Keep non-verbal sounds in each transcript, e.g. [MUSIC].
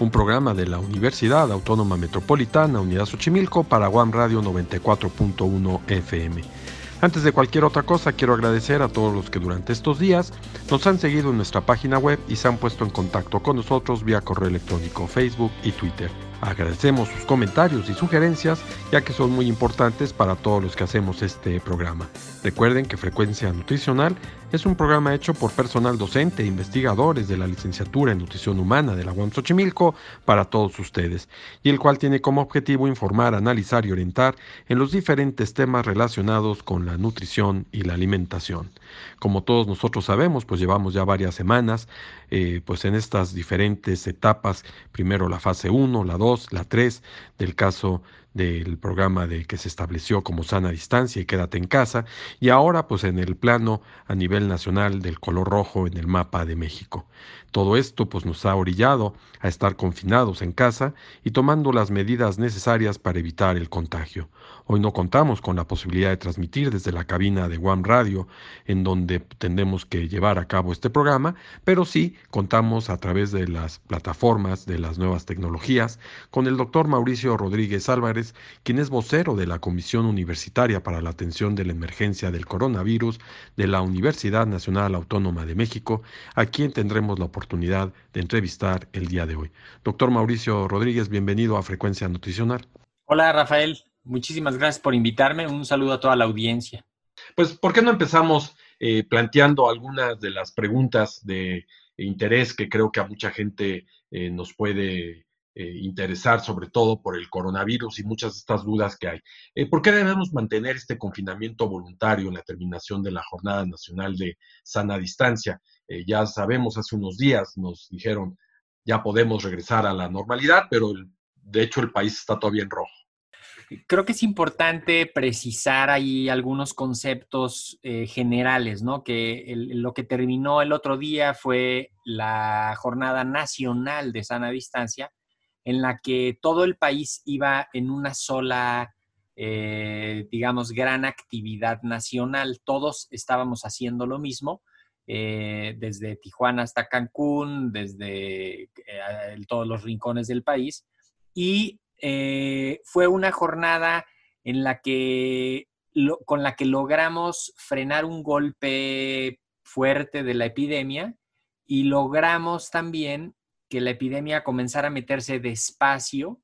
un programa de la Universidad Autónoma Metropolitana Unidad Xochimilco para Guam Radio 94.1 FM. Antes de cualquier otra cosa, quiero agradecer a todos los que durante estos días nos han seguido en nuestra página web y se han puesto en contacto con nosotros vía correo electrónico, Facebook y Twitter. Agradecemos sus comentarios y sugerencias ya que son muy importantes para todos los que hacemos este programa. Recuerden que Frecuencia Nutricional es un programa hecho por personal docente e investigadores de la licenciatura en Nutrición Humana de la UAM Xochimilco para todos ustedes, y el cual tiene como objetivo informar, analizar y orientar en los diferentes temas relacionados con la nutrición y la alimentación. Como todos nosotros sabemos, pues llevamos ya varias semanas eh, pues en estas diferentes etapas, primero la fase 1, la 2, la 3 del caso del programa de que se estableció como sana distancia y quédate en casa, y ahora pues en el plano a nivel nacional del color rojo en el mapa de México. Todo esto pues nos ha orillado a estar confinados en casa y tomando las medidas necesarias para evitar el contagio. Hoy no contamos con la posibilidad de transmitir desde la cabina de One Radio, en donde tendremos que llevar a cabo este programa, pero sí contamos a través de las plataformas de las nuevas tecnologías con el doctor Mauricio Rodríguez Álvarez, quien es vocero de la Comisión Universitaria para la Atención de la Emergencia del Coronavirus de la Universidad Nacional Autónoma de México, a quien tendremos la oportunidad de entrevistar el día de hoy. Doctor Mauricio Rodríguez, bienvenido a Frecuencia Nutricional. Hola Rafael, Muchísimas gracias por invitarme. Un saludo a toda la audiencia. Pues, ¿por qué no empezamos eh, planteando algunas de las preguntas de interés que creo que a mucha gente eh, nos puede eh, interesar, sobre todo por el coronavirus y muchas de estas dudas que hay? ¿Por qué debemos mantener este confinamiento voluntario en la terminación de la Jornada Nacional de Sana Distancia? ya sabemos, hace unos días nos dijeron, ya podemos regresar a la normalidad, pero de hecho el país está todavía en rojo. Creo que es importante precisar ahí algunos conceptos eh, generales, ¿no? Que lo que terminó el otro día fue la Jornada Nacional de Sana Distancia, en la que todo el país iba en una sola, eh, digamos, gran actividad nacional. Todos estábamos haciendo lo mismo, eh, desde Tijuana hasta Cancún, desde todos los rincones del país. Y eh, fue una jornada en la que, con la que logramos frenar un golpe fuerte de la epidemia y logramos también que la epidemia comenzara a meterse despacio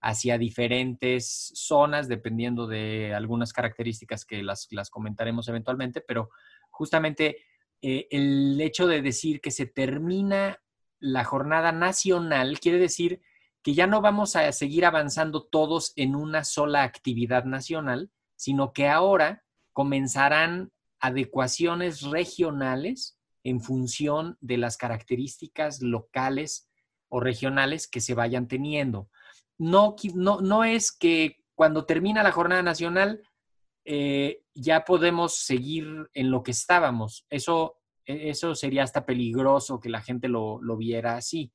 hacia diferentes zonas, dependiendo de algunas características que las, comentaremos eventualmente, pero justamente eh, el hecho de decir que se termina la jornada nacional quiere decir que ya no vamos a seguir avanzando todos en una sola actividad nacional, sino que ahora comenzarán adecuaciones regionales en función de las características locales o regionales que se vayan teniendo. No, no, no es que cuando termina la jornada nacional eh, ya podemos seguir en lo que estábamos. Eso, e, eso sería hasta peligroso que la gente lo, lo viera así.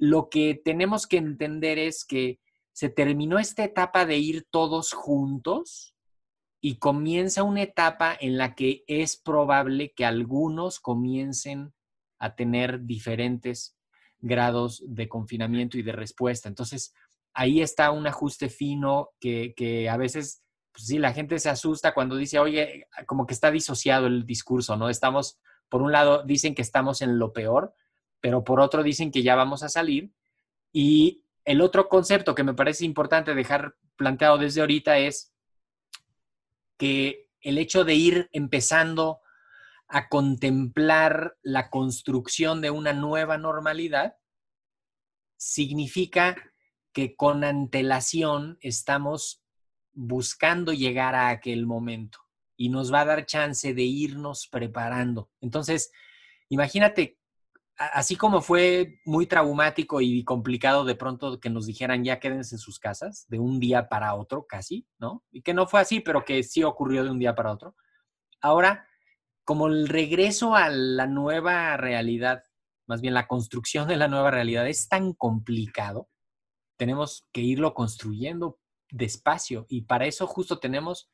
Lo que tenemos que entender es que se terminó esta etapa de ir todos juntos y comienza una etapa en la que es probable que algunos comiencen a tener diferentes grados de confinamiento y de respuesta. Entonces, ahí está un ajuste fino que, a veces, pues sí, la gente se asusta cuando dice, oye, como que está disociado el discurso, ¿no? Estamos, por un lado, dicen que estamos en lo peor, pero por otro dicen que ya vamos a salir. Y el otro concepto que me parece importante dejar planteado desde ahorita es que el hecho de ir empezando a contemplar la construcción de una nueva normalidad significa que con antelación estamos buscando llegar a aquel momento y nos va a dar chance de irnos preparando. Entonces, imagínate así como fue muy traumático y complicado de pronto que nos dijeran ya quédense en sus casas, de un día para otro casi, ¿no? Y que no fue así, pero que sí ocurrió de un día para otro. Ahora, como el regreso a la nueva realidad, más bien la construcción de la nueva realidad es tan complicado, tenemos que irlo construyendo despacio y para eso justo tenemos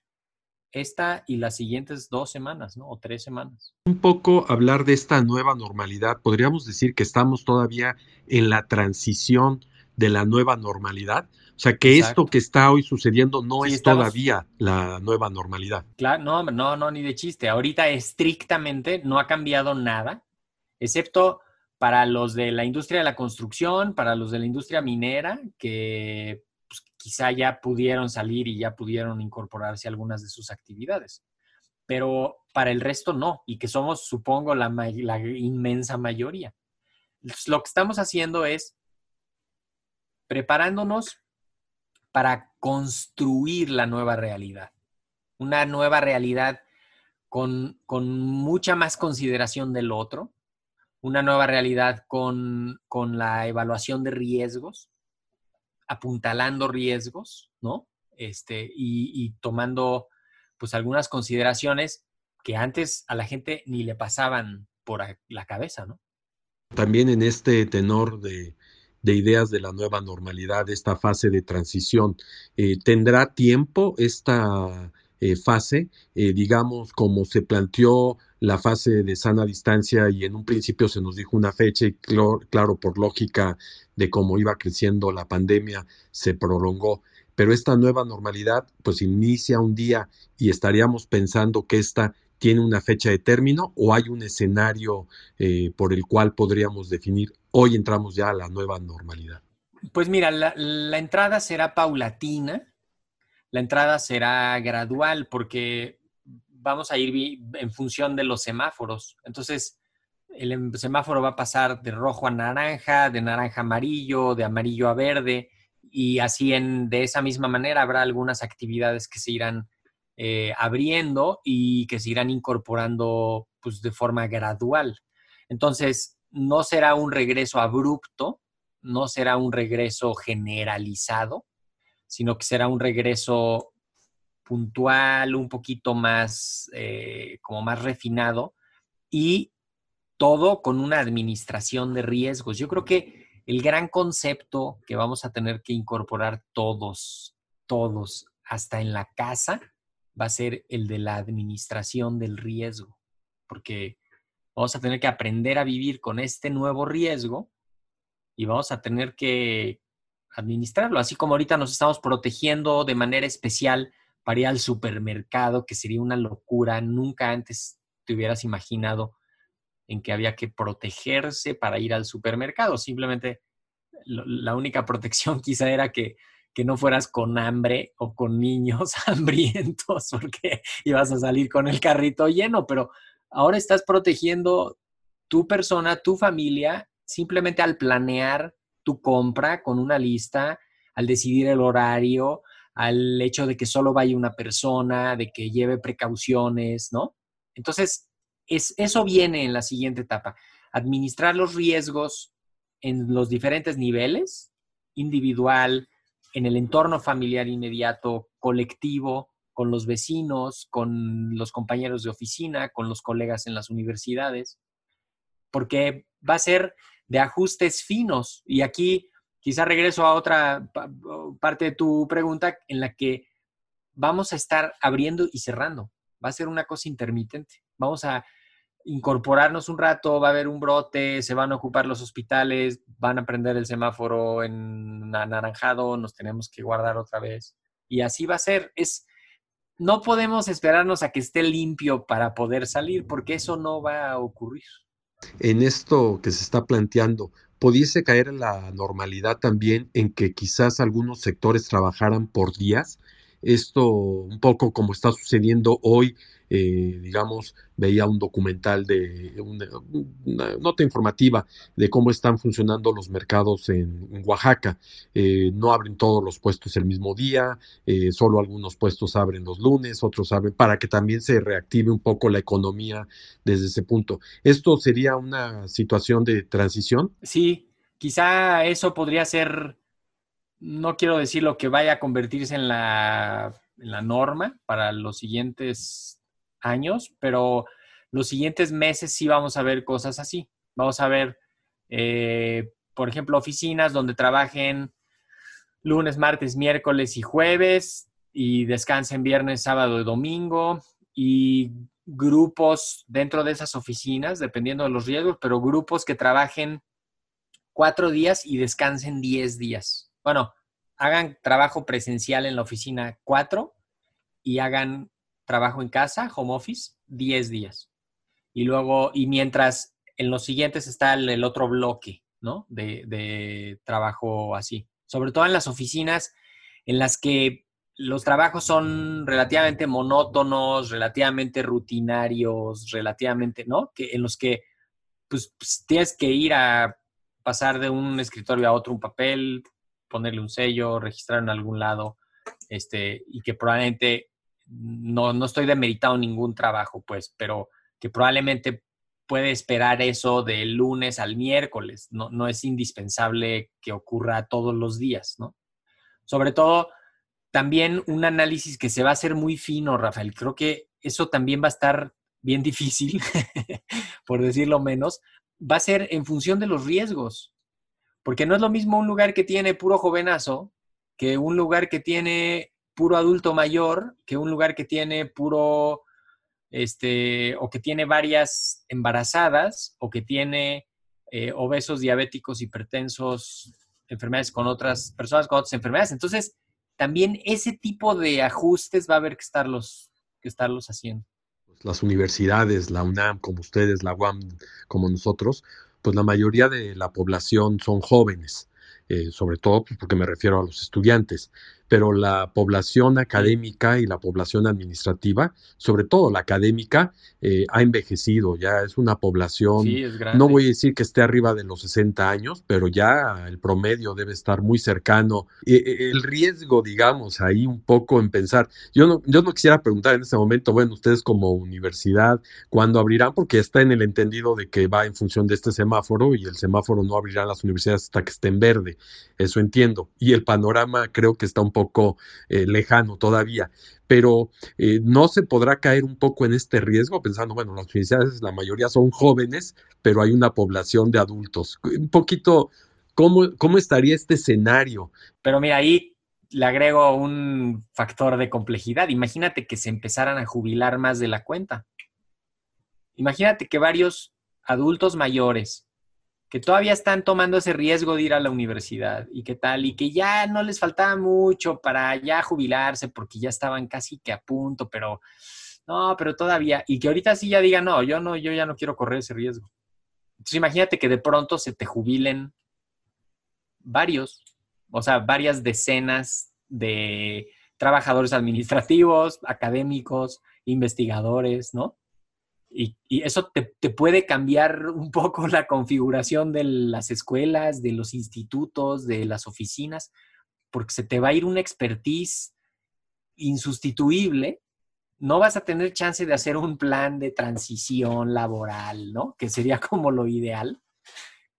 esta y las siguientes dos semanas, ¿no? O tres semanas. Un poco hablar de esta nueva normalidad. Podríamos decir que estamos todavía en la transición de la nueva normalidad. O sea, que esto que está hoy sucediendo no es todavía la nueva normalidad. Claro, no, no, no, ni de chiste. Ahorita estrictamente no ha cambiado nada, excepto para los de la industria de la construcción, para los de la industria minera, que quizá ya pudieron salir y ya pudieron incorporarse algunas de sus actividades. Pero para el resto no, y que somos, supongo, la, inmensa mayoría. lo que estamos haciendo es preparándonos para construir la nueva realidad. Una nueva realidad con, mucha más consideración del otro, una nueva realidad con la evaluación de riesgos, apuntalando riesgos, ¿no? Este, y, tomando pues algunas consideraciones que antes a la gente ni le pasaban por la cabeza, ¿no? También en este tenor de, ideas de la nueva normalidad, esta fase de transición, eh, ¿tendrá tiempo esta eh, fase, eh, digamos, como se planteó la fase de sana distancia y en un principio se nos dijo una fecha y claro, por lógica de cómo iba creciendo la pandemia, se prolongó. Pero esta nueva normalidad pues inicia un día y estaríamos pensando que esta tiene una fecha de término o hay un escenario eh, por el cual podríamos definir hoy entramos ya a la nueva normalidad. Pues mira, la, la entrada será paulatina, la entrada será gradual porque vamos a ir en función de los semáforos. Entonces, el em, semáforo va a pasar de rojo a naranja, de naranja a amarillo, de amarillo a verde, y así en, de esa misma manera habrá algunas actividades que se irán eh, abriendo y que se irán incorporando pues, de forma gradual. Entonces, no será un regreso abrupto, no será un regreso generalizado, sino que será un regreso puntual, un poquito más, eh, como más refinado y todo con una administración de riesgos. Yo creo que el gran concepto que vamos a tener que incorporar todos, todos, hasta en la casa, va a ser el de la administración del riesgo, porque vamos a tener que aprender a vivir con este nuevo riesgo y vamos a tener que administrarlo, así como ahorita nos estamos protegiendo de manera especial para ir al supermercado, que sería una locura. Nunca antes te hubieras imaginado en que había que protegerse para ir al supermercado. Simplemente la única protección [LAUGHS] quizá era que, que no fueras con hambre o con niños [LAUGHS] hambrientos porque ibas a salir con el carrito lleno, pero ahora estás protegiendo tu persona, tu familia, simplemente al planear tu compra con una lista, al decidir el horario, al hecho de que solo vaya una persona, de que lleve precauciones, ¿no? Entonces, es, eso viene en la siguiente etapa. Administrar los riesgos en los diferentes niveles, individual, en el entorno familiar inmediato, colectivo, con los vecinos, con los compañeros de oficina, con los colegas en las universidades, porque va a ser de ajustes finos. Y aquí quizá regreso a otra parte de tu pregunta en la que vamos a estar abriendo y cerrando. Va a ser una cosa intermitente. Vamos a incorporarnos un rato, va a haber un brote, se van a ocupar los hospitales, van a prender el semáforo en anaranjado, nos tenemos que guardar otra vez. Y así va a ser. Es, no podemos esperarnos a que esté limpio para poder salir, porque eso no va a ocurrir. En esto que se está planteando, pudiese caer la normalidad también en que quizás algunos sectores trabajaran por días. Esto un poco como está sucediendo hoy eh, digamos, veía un documental de una, nota informativa de cómo están funcionando los mercados en, Oaxaca. Eh, no abren todos los puestos el mismo día, eh, solo algunos puestos abren los lunes, otros abren para que también se reactive un poco la economía desde ese punto. ¿Esto sería una situación de transición? Sí, quizá eso podría ser, no quiero decir lo que vaya a convertirse en la, en la norma para los siguientes años, pero los siguientes meses sí vamos a ver cosas así. Vamos a ver, eh, por ejemplo, oficinas donde trabajen lunes, martes, miércoles y jueves y descansen viernes, sábado y domingo y grupos dentro de esas oficinas, dependiendo de los riesgos, pero grupos que trabajen cuatro días y descansen diez días. Bueno, hagan trabajo presencial en la oficina cuatro y hagan trabajo en casa, home office, 10 días. Y luego, y mientras en los siguientes está el, otro bloque, ¿no? De, trabajo así. Sobre todo en las oficinas en las que los trabajos son relativamente monótonos, relativamente rutinarios, relativamente, ¿no? Que en los que pues, pues, tienes que ir a pasar de un escritorio a otro un papel, ponerle un sello, registrar en algún lado, este, y que probablemente no, no estoy demeritando ningún trabajo, pues, pero que probablemente puede esperar eso del lunes al miércoles. No, no es indispensable que ocurra todos los días, ¿no? Sobre todo, también un análisis que se va a hacer muy fino, Rafael. Creo que eso también va a estar bien difícil, [LAUGHS] por decirlo menos. Va a ser en función de los riesgos. Porque no es lo mismo un lugar que tiene puro jovenazo que un lugar que tiene puro adulto mayor que un lugar que tiene puro, este, o que tiene varias embarazadas, o que tiene eh, obesos, diabéticos, hipertensos, enfermedades con otras personas con otras enfermedades. Entonces, también ese tipo de ajustes va a haber que estarlos, que estarlos haciendo. Pues las universidades, la UNAM, como ustedes, la UAM, como nosotros, pues la mayoría de la población son jóvenes. Eh, sobre todo pues, porque me refiero a los estudiantes pero la población académica y la población administrativa, sobre todo la académica, eh, ha envejecido, ya es una población, no voy a decir que esté arriba de los 60 años, pero ya el promedio debe estar muy cercano. E, e, el riesgo, digamos, ahí un poco en pensar, yo no, yo no quisiera preguntar en este momento, bueno, ustedes como universidad, ¿cuándo abrirán? Porque está en el entendido de que va en función de este semáforo y el semáforo no abrirá las universidades hasta que esté en verde, eso entiendo. Y el panorama creo que está un poco eh, lejano todavía, pero eh, no se podrá caer un poco en este riesgo pensando, bueno, las universidades la mayoría son jóvenes, pero hay una población de adultos. Un poquito, ¿cómo, cómo estaría este escenario? Pero mira, ahí le agrego un factor de complejidad. Imagínate que se empezaran a jubilar más de la cuenta. Imagínate que varios adultos mayores que todavía están tomando ese riesgo de ir a la universidad y qué tal, y que ya no les faltaba mucho para ya jubilarse porque ya estaban casi que a punto, pero no, pero todavía, y que ahorita sí ya digan, no, yo no, yo ya no quiero correr ese riesgo. Entonces imagínate que de pronto se te jubilen varios, o sea, varias decenas de trabajadores administrativos, académicos, investigadores, ¿no? Y, eso te, puede cambiar un poco la configuración de las escuelas, de los institutos, de las oficinas, porque se te va a ir una expertise insustituible. No vas a tener chance de hacer un plan de transición laboral, ¿no? Que sería como lo ideal.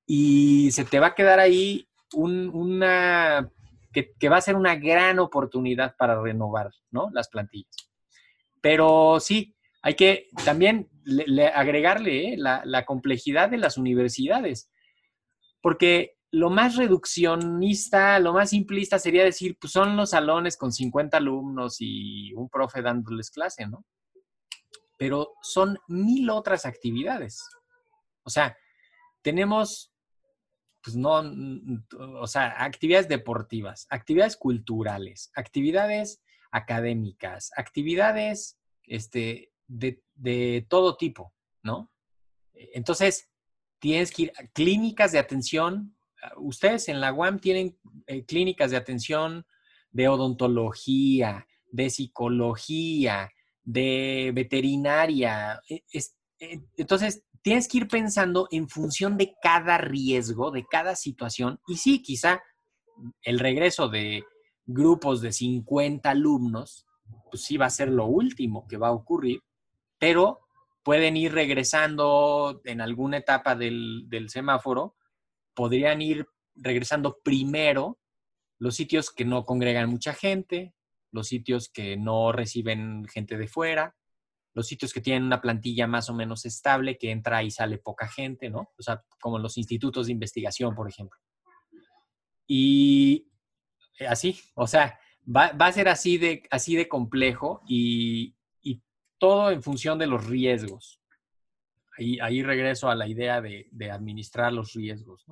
Y se te va a quedar ahí una, que, que va a ser una gran oportunidad para renovar, ¿no? Las plantillas. Pero sí, hay que también agregarle ¿eh? la, complejidad de las universidades, porque lo más reduccionista, lo más simplista sería decir, pues son los salones con 50 alumnos y un profe dándoles clase, ¿no? Pero son mil otras actividades. O sea, tenemos, pues no, o sea, actividades deportivas, actividades culturales, actividades académicas, actividades, este, de, todo tipo, ¿no? Entonces, tienes que ir a clínicas de atención. Ustedes en la UAM tienen eh, clínicas de atención de odontología, de psicología, de veterinaria. E, e, entonces, tienes que ir pensando en función de cada riesgo, de cada situación. Y sí, quizá el regreso de grupos de 50 alumnos, pues sí va a ser lo último que va a ocurrir, pero pueden ir regresando en alguna etapa del, semáforo, podrían ir regresando primero los sitios que no congregan mucha gente, los sitios que no reciben gente de fuera, los sitios que tienen una plantilla más o menos estable, que entra y sale poca gente, ¿no? O sea, como los institutos de investigación, por ejemplo. Y así, o sea, va, a ser así de, así de complejo y, todo en función de los riesgos. Ahí, ahí regreso a la idea de, administrar los riesgos.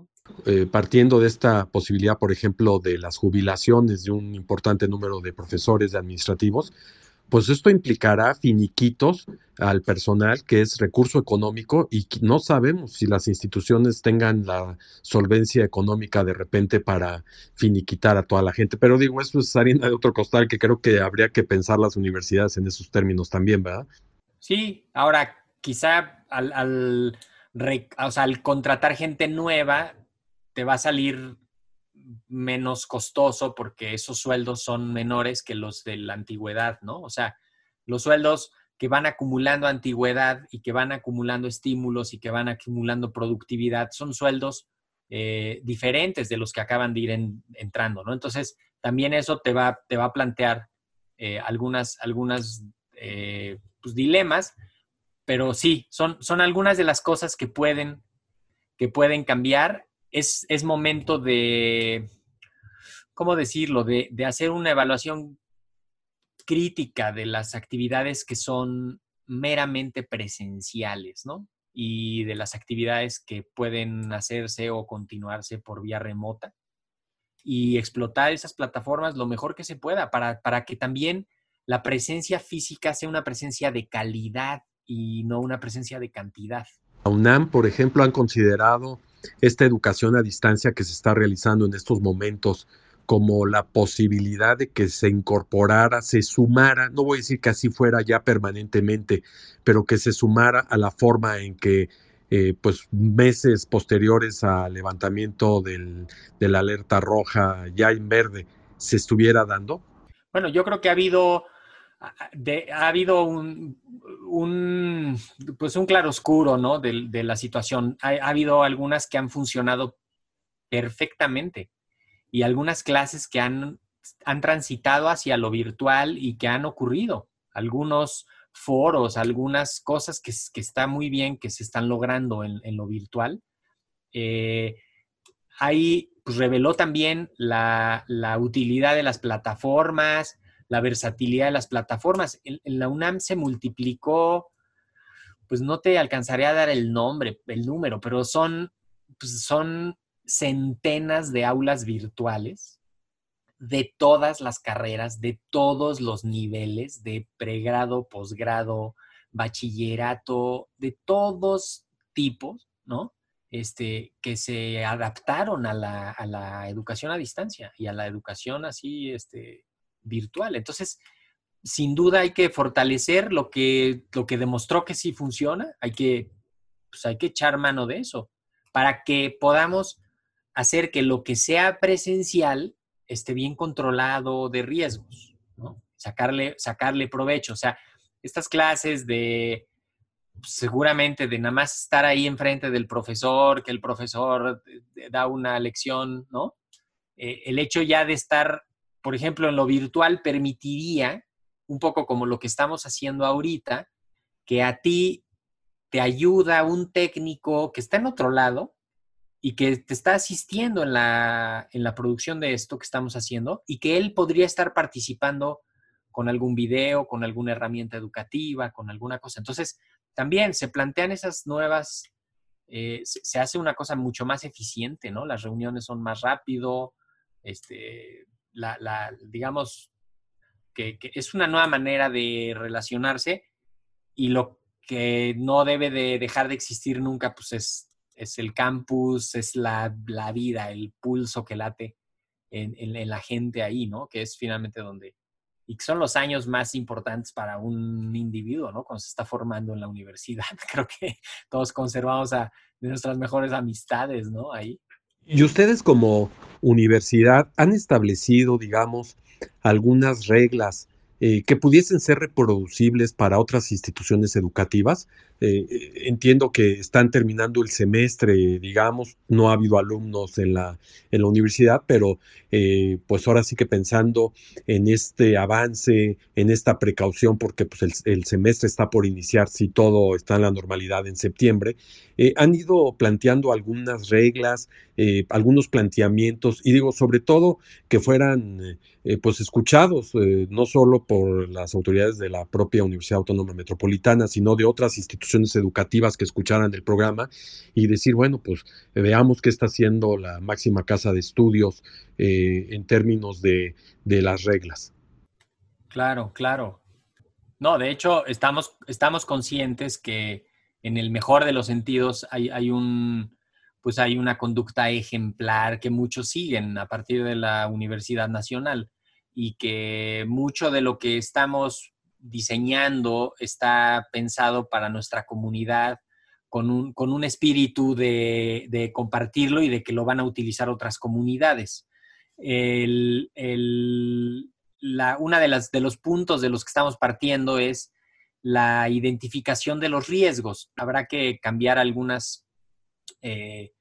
Eh, partiendo de esta posibilidad, por ejemplo, de las jubilaciones de un importante número de profesores de administrativos, pues esto implicará finiquitos al personal, que es recurso económico, y no sabemos si las instituciones tengan la solvencia económica de repente para finiquitar a toda la gente. Pero digo, eso es harina de otro costal que creo que habría que pensar las universidades en esos términos también, ¿verdad? Sí, ahora quizá al, al, al contratar gente nueva, te va a salir menos costoso porque esos sueldos son menores que los de la antigüedad, ¿no? O sea, los sueldos que van acumulando antigüedad y que van acumulando estímulos y que van acumulando productividad son sueldos eh, diferentes de los que acaban de ir entrando, ¿no? Entonces, también eso te va, te va a plantear eh, algunas, algunas eh, pues, dilemas, pero sí, son, son algunas de las cosas que pueden, que pueden cambiar es, momento de, ¿cómo decirlo?, de, hacer una evaluación crítica de las actividades que son meramente presenciales, ¿no? Y de las actividades que pueden hacerse o continuarse por vía remota. Y explotar esas plataformas lo mejor que se pueda para, para que también la presencia física sea una presencia de calidad y no una presencia de cantidad. UNAM, por ejemplo, han considerado esta educación a distancia que se está realizando en estos momentos como la posibilidad de que se incorporara, se sumara, no voy a decir que así fuera ya permanentemente, pero que se sumara a la forma en que eh, pues meses posteriores al levantamiento del, de la alerta roja ya en verde se estuviera dando? Bueno, yo creo que ha habido ha habido un, un, pues un claroscuro ¿no? de, la situación. Ha, habido algunas que han funcionado perfectamente y algunas clases que han, han transitado hacia lo virtual y que han ocurrido. Algunos foros, algunas cosas que, que está muy bien que se están logrando en, lo virtual. Eh, ahí pues, reveló también la, la utilidad de las plataformas, la versatilidad de las plataformas. En, la UNAM se multiplicó, pues no te alcanzaré a dar el nombre, el número, pero son, pues son centenas de aulas virtuales de todas las carreras, de todos los niveles, de pregrado, posgrado, bachillerato, de todos tipos, ¿no? Este, que se adaptaron a la, a la, educación a distancia y a la educación así, este, virtual. Entonces, sin duda hay que fortalecer lo que, lo que demostró que sí funciona, hay que, pues hay que echar mano de eso para que podamos hacer que lo que sea presencial esté bien controlado de riesgos, ¿no? Sacarle, sacarle provecho. O sea, estas clases de pues, seguramente de nada más estar ahí enfrente del profesor, que el profesor da una lección, ¿no? Eh, el hecho ya de estar por ejemplo, en lo virtual permitiría, un poco como lo que estamos haciendo ahorita, que a ti te ayuda un técnico que está en otro lado y que te está asistiendo en la, en la producción de esto que estamos haciendo y que él podría estar participando con algún video, con alguna herramienta educativa, con alguna cosa. Entonces, también se plantean esas nuevas, eh, se, hace una cosa mucho más eficiente, ¿no? Las reuniones son más rápido, este, la, digamos, que, es una nueva manera de relacionarse y lo que no debe de dejar de existir nunca, pues es, es el campus, es la, vida, el pulso que late en, la gente ahí, ¿no? Que es finalmente donde, y son los años más importantes para un individuo, ¿no? Cuando se está formando en la universidad. [LAUGHS] Creo que todos conservamos a nuestras mejores amistades, ¿no? Ahí. Y ustedes como universidad han establecido, digamos, algunas reglas eh, que pudiesen ser reproducibles para otras instituciones educativas. Eh, eh, entiendo que están terminando el semestre, digamos, no ha habido alumnos en la, universidad, pero pues ahora sí que pensando en este avance, en esta precaución, porque pues el semestre está por iniciar si todo está en la normalidad en septiembre, han ido planteando algunas reglas, algunos planteamientos, y digo, sobre todo que fueran pues escuchados, no solo por las autoridades de la propia Universidad Autónoma Metropolitana, sino de otras instituciones educativas que escucharan el programa y decir, bueno, pues veamos qué está haciendo la máxima casa de estudios eh, en términos de, las reglas. Claro, claro. No, de hecho, estamos, estamos conscientes que en el mejor de los sentidos hay, hay un, pues hay una conducta ejemplar que muchos siguen a partir de la Universidad Nacional y que mucho de lo que estamos diseñando está pensado para nuestra comunidad con un, espíritu de, compartirlo y de que lo van a utilizar otras comunidades. una de, las, de los puntos de los que estamos partiendo es la identificación de los riesgos. Habrá que cambiar algunas, eh,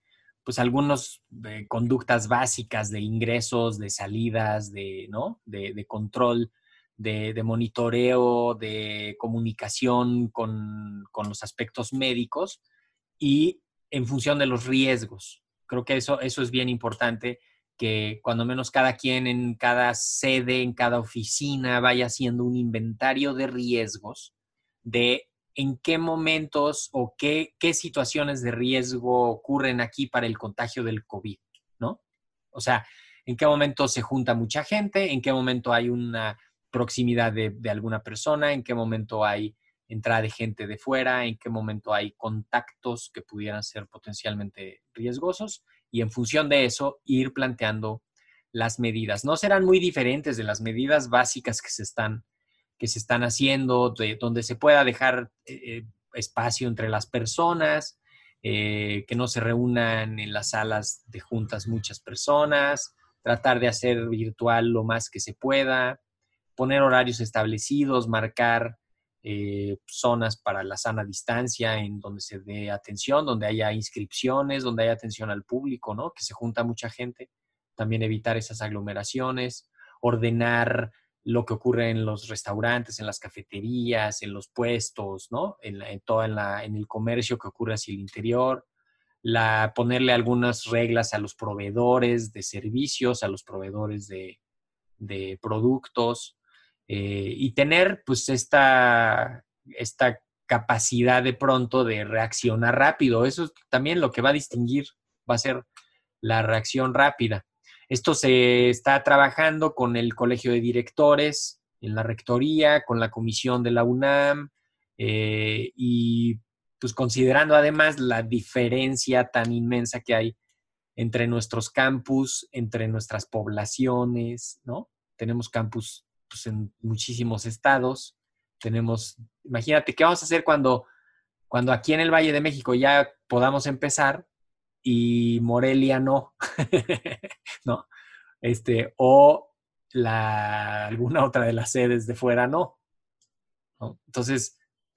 pues algunas conductas básicas de ingresos, de salidas, de, ¿no? de control de, monitoreo, de comunicación con, los aspectos médicos y en función de los riesgos. Creo que eso, eso es bien importante, que cuando menos cada quien en cada sede, en cada oficina, vaya haciendo un inventario de riesgos de en qué momentos o qué, qué situaciones de riesgo ocurren aquí para el contagio del COVID, ¿no? O sea, en qué momento se junta mucha gente, en qué momento hay una proximidad de, alguna persona, en qué momento hay entrada de gente de fuera, en qué momento hay contactos que pudieran ser potencialmente riesgosos y en función de eso ir planteando las medidas. No serán muy diferentes de las medidas básicas que se están, que se están haciendo, de, donde se pueda dejar eh, eh, espacio entre las personas, eh, que no se reúnan en las salas de juntas muchas personas, tratar de hacer virtual lo más que se pueda, poner horarios establecidos, marcar zonas para la sana distancia en donde se dé atención, donde haya inscripciones, donde haya atención al público, ¿no? Que se junta mucha gente. También evitar esas aglomeraciones, ordenar lo que ocurre en los restaurantes, en las cafeterías, en los puestos, ¿no? En, todo en, la, en el comercio que ocurre hacia el interior, la, ponerle algunas reglas a los proveedores de servicios, a los proveedores de, de productos, eh, y tener pues esta, esta capacidad de pronto de reaccionar rápido. Eso es también lo que va a distinguir, va a ser la reacción rápida. Esto se está trabajando con el Colegio de Directores, en la Rectoría, con la Comisión de la UNAM eh, y pues considerando además la diferencia tan inmensa que hay entre nuestros campus, entre nuestras poblaciones, ¿no? Tenemos campus pues, en muchísimos estados. Tenemos, imagínate, ¿qué vamos a hacer cuando, cuando aquí en el Valle de México ya podamos empezar y Morelia no? [LAUGHS] ¿No? Este, o la, alguna otra de las sedes de fuera no. Entonces,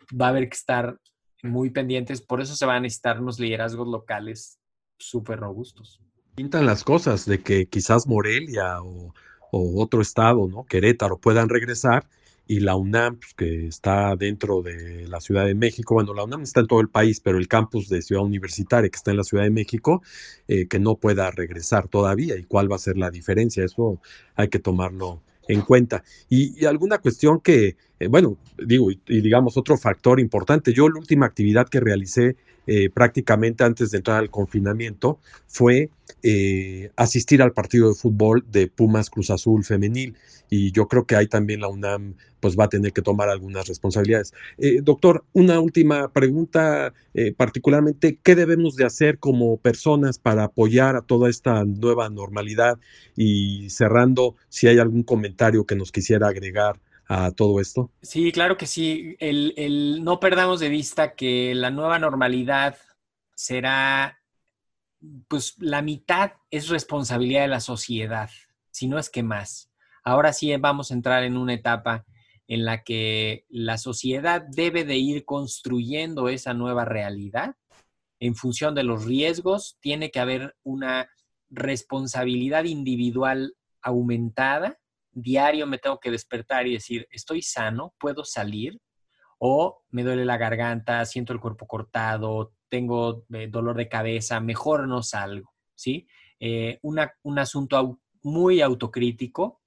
va a haber que estar muy pendientes, por eso se van a necesitar unos liderazgos locales súper robustos. Pintan las cosas de que quizás Morelia o o otro estado, ¿no? Querétaro, puedan regresar y la UNAM, pues, que está dentro de la Ciudad de México, bueno, la UNAM está en todo el país, pero el campus de Ciudad Universitaria, que está en la Ciudad de México, eh, que no pueda regresar todavía. ¿Y cuál va a ser la diferencia? Eso hay que tomarlo en cuenta. Y, alguna cuestión que, eh, bueno, digo, y, digamos otro factor importante, yo la última actividad que realicé eh, prácticamente antes de entrar al confinamiento fue eh, asistir al partido de fútbol de Pumas Cruz Azul femenil y yo creo que ahí también la UNAM pues va a tener que tomar algunas responsabilidades. doctor, una última pregunta, particularmente, ¿qué debemos de hacer como personas para apoyar a toda esta nueva normalidad? Y cerrando, si hay algún comentario que nos quisiera agregar a todo esto? Sí, claro que sí. El, no perdamos de vista que la nueva normalidad será, pues la mitad es responsabilidad de la sociedad, si no es que más. Ahora sí vamos a entrar en una etapa en la que la sociedad debe de ir construyendo esa nueva realidad en función de los riesgos. Tiene que haber una responsabilidad individual aumentada diario me tengo que despertar y decir, estoy sano, puedo salir, o me duele la garganta, siento el cuerpo cortado, tengo eh, dolor de cabeza, mejor no salgo, ¿sí? Eh, un asunto muy autocrítico,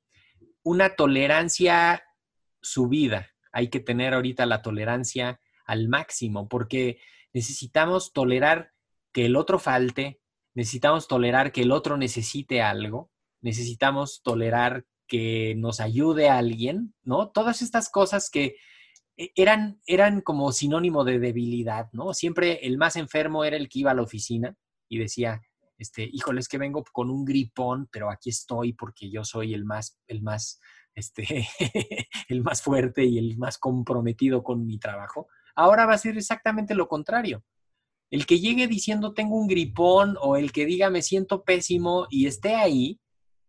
una tolerancia subida. Hay que tener ahorita la tolerancia al máximo porque necesitamos tolerar que el otro falte, necesitamos tolerar que el otro necesite algo, necesitamos tolerar que nos ayude a alguien, ¿no? Todas estas cosas que e, eran, eran como sinónimo de debilidad, ¿no? Siempre el más enfermo era el que iba a la oficina y decía, este, híjole, es que vengo con un gripón, pero aquí estoy porque yo soy el más, el más, este, [LAUGHS] el más fuerte y el más comprometido con mi trabajo. Ahora va a ser exactamente lo contrario. El que llegue diciendo tengo un gripón o el que diga me siento pésimo y esté ahí,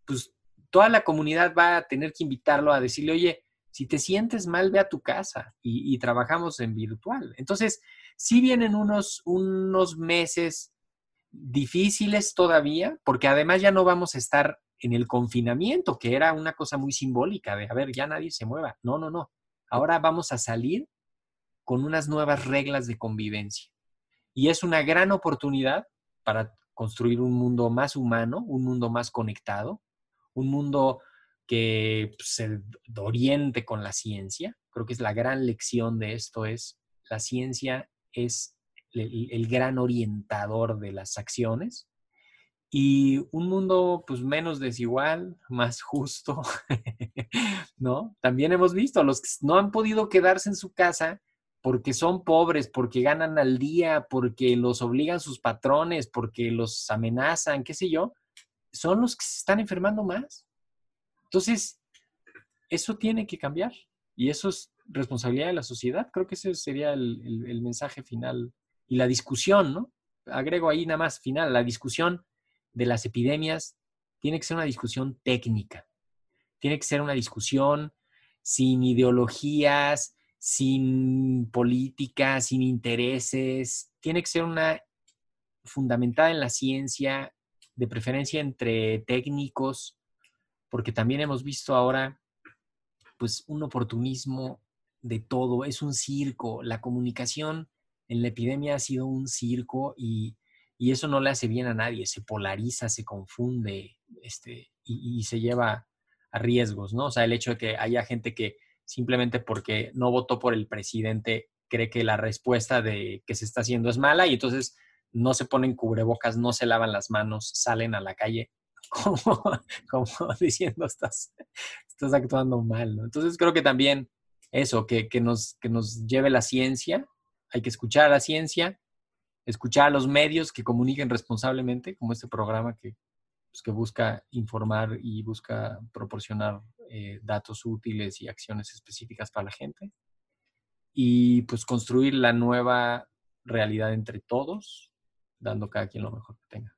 pues toda la comunidad va a tener que invitarlo a decirle, oye, si te sientes mal, ve a tu casa y, trabajamos en virtual. Entonces, sí vienen unos, unos meses difíciles todavía, porque además ya no vamos a estar en el confinamiento, que era una cosa muy simbólica de, a ver, ya nadie se mueva. No, no, no. Ahora vamos a salir con unas nuevas reglas de convivencia. Y es una gran oportunidad para construir un mundo más humano, un mundo más conectado, un mundo que pues, se oriente con la ciencia. Creo que es la gran lección de esto, es la ciencia es el, gran orientador de las acciones y un mundo pues menos desigual, más justo, [LAUGHS] ¿no? También hemos visto los que no han podido quedarse en su casa porque son pobres, porque ganan al día, porque los obligan sus patrones, porque los amenazan, qué sé yo, son los que se están enfermando más. Entonces, eso tiene que cambiar y eso es responsabilidad de la sociedad. Creo que ese sería el, mensaje final y la discusión, ¿no? Agrego ahí nada más final, la discusión de las epidemias tiene que ser una discusión técnica, tiene que ser una discusión sin ideologías, sin política, sin intereses, tiene que ser una fundamentada en la ciencia, de preferencia entre técnicos, porque también hemos visto ahora pues un oportunismo de todo, es un circo, la comunicación en la epidemia ha sido un circo y, eso no le hace bien a nadie, se polariza, se confunde este, y, y, se lleva a riesgos, ¿no? O sea, el hecho de que haya gente que simplemente porque no votó por el presidente cree que la respuesta de que se está haciendo es mala y entonces no se ponen cubrebocas, no se lavan las manos, salen a la calle [LAUGHS] como, diciendo estás, estás actuando mal. Entonces creo que también eso, que, nos, que nos lleve la ciencia, hay que escuchar a la ciencia, escuchar a los medios que comuniquen responsablemente, como este programa que, pues, que busca informar y busca proporcionar eh, datos útiles y acciones específicas para la gente. Y pues construir la nueva realidad entre todos, dando cada quien lo mejor que tenga.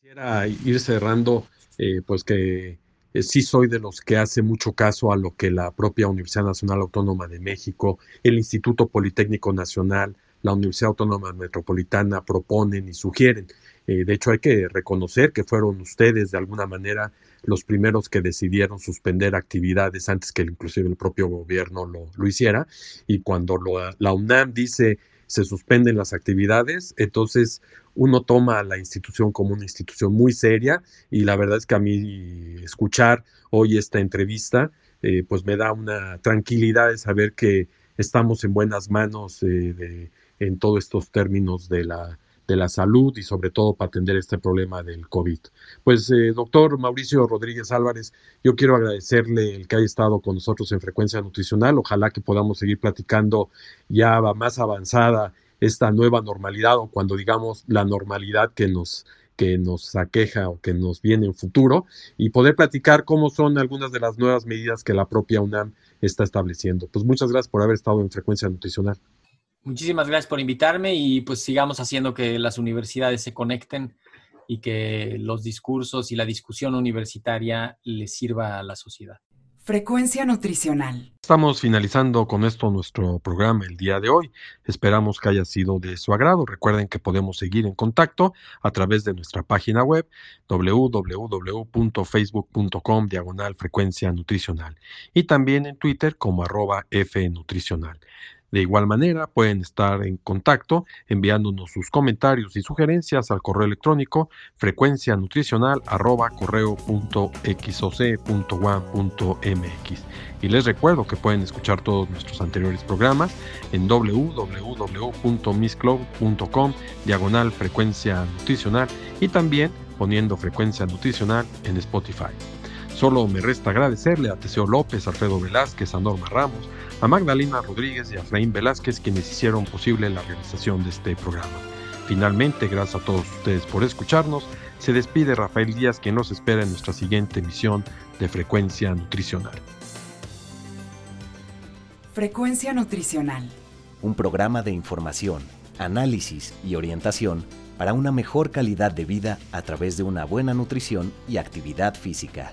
Quisiera ir cerrando, eh, pues que eh, sí soy de los que hace mucho caso a lo que la propia Universidad Nacional Autónoma de México, el Instituto Politécnico Nacional, la Universidad Autónoma Metropolitana proponen y sugieren. Eh, de hecho, hay que reconocer que fueron ustedes, de alguna manera, los primeros que decidieron suspender actividades antes que inclusive el propio gobierno lo, lo hiciera. Y cuando la UNAM dice se suspenden las actividades, entonces uno toma a la institución como una institución muy seria y la verdad es que a mí escuchar hoy esta entrevista eh, pues me da una tranquilidad de saber que estamos en buenas manos eh, en todos estos términos de la, de la salud y sobre todo para atender este problema del COVID. Pues eh, doctor Mauricio Rodríguez Álvarez, yo quiero agradecerle el que haya estado con nosotros en Frecuencia Nutricional. Ojalá que podamos seguir platicando ya más avanzada esta nueva normalidad o cuando digamos la normalidad que nos que nos aqueja o que nos viene en futuro y poder platicar cómo son algunas de las nuevas medidas que la propia UNAM está estableciendo. Pues muchas gracias por haber estado en Frecuencia Nutricional. Muchísimas gracias por invitarme y pues sigamos haciendo que las universidades se conecten y que los discursos y la discusión universitaria les sirva a la sociedad. Frecuencia nutricional. Estamos finalizando con esto nuestro programa el día de hoy. Esperamos que haya sido de su agrado. Recuerden que podemos seguir en contacto a través de nuestra página web www.facebook.com diagonal frecuencia nutricional y también en Twitter como arroba fnutricional. De igual manera, pueden estar en contacto enviándonos sus comentarios y sugerencias al correo electrónico frecuencia nutricional Y les recuerdo que pueden escuchar todos nuestros anteriores programas en www.misclub.com diagonal frecuencia nutricional y también poniendo frecuencia nutricional en Spotify. Solo me resta agradecerle a Teseo López, Alfredo Velázquez, a Norma Ramos, a Magdalena Rodríguez y a Efraín Velázquez quienes hicieron posible la realización de este programa. Finalmente, gracias a todos ustedes por escucharnos, se despide Rafael Díaz quien nos espera en nuestra siguiente emisión de Frecuencia Nutricional. Frecuencia Nutricional. Un programa de información, análisis y orientación para una mejor calidad de vida a través de una buena nutrición y actividad física.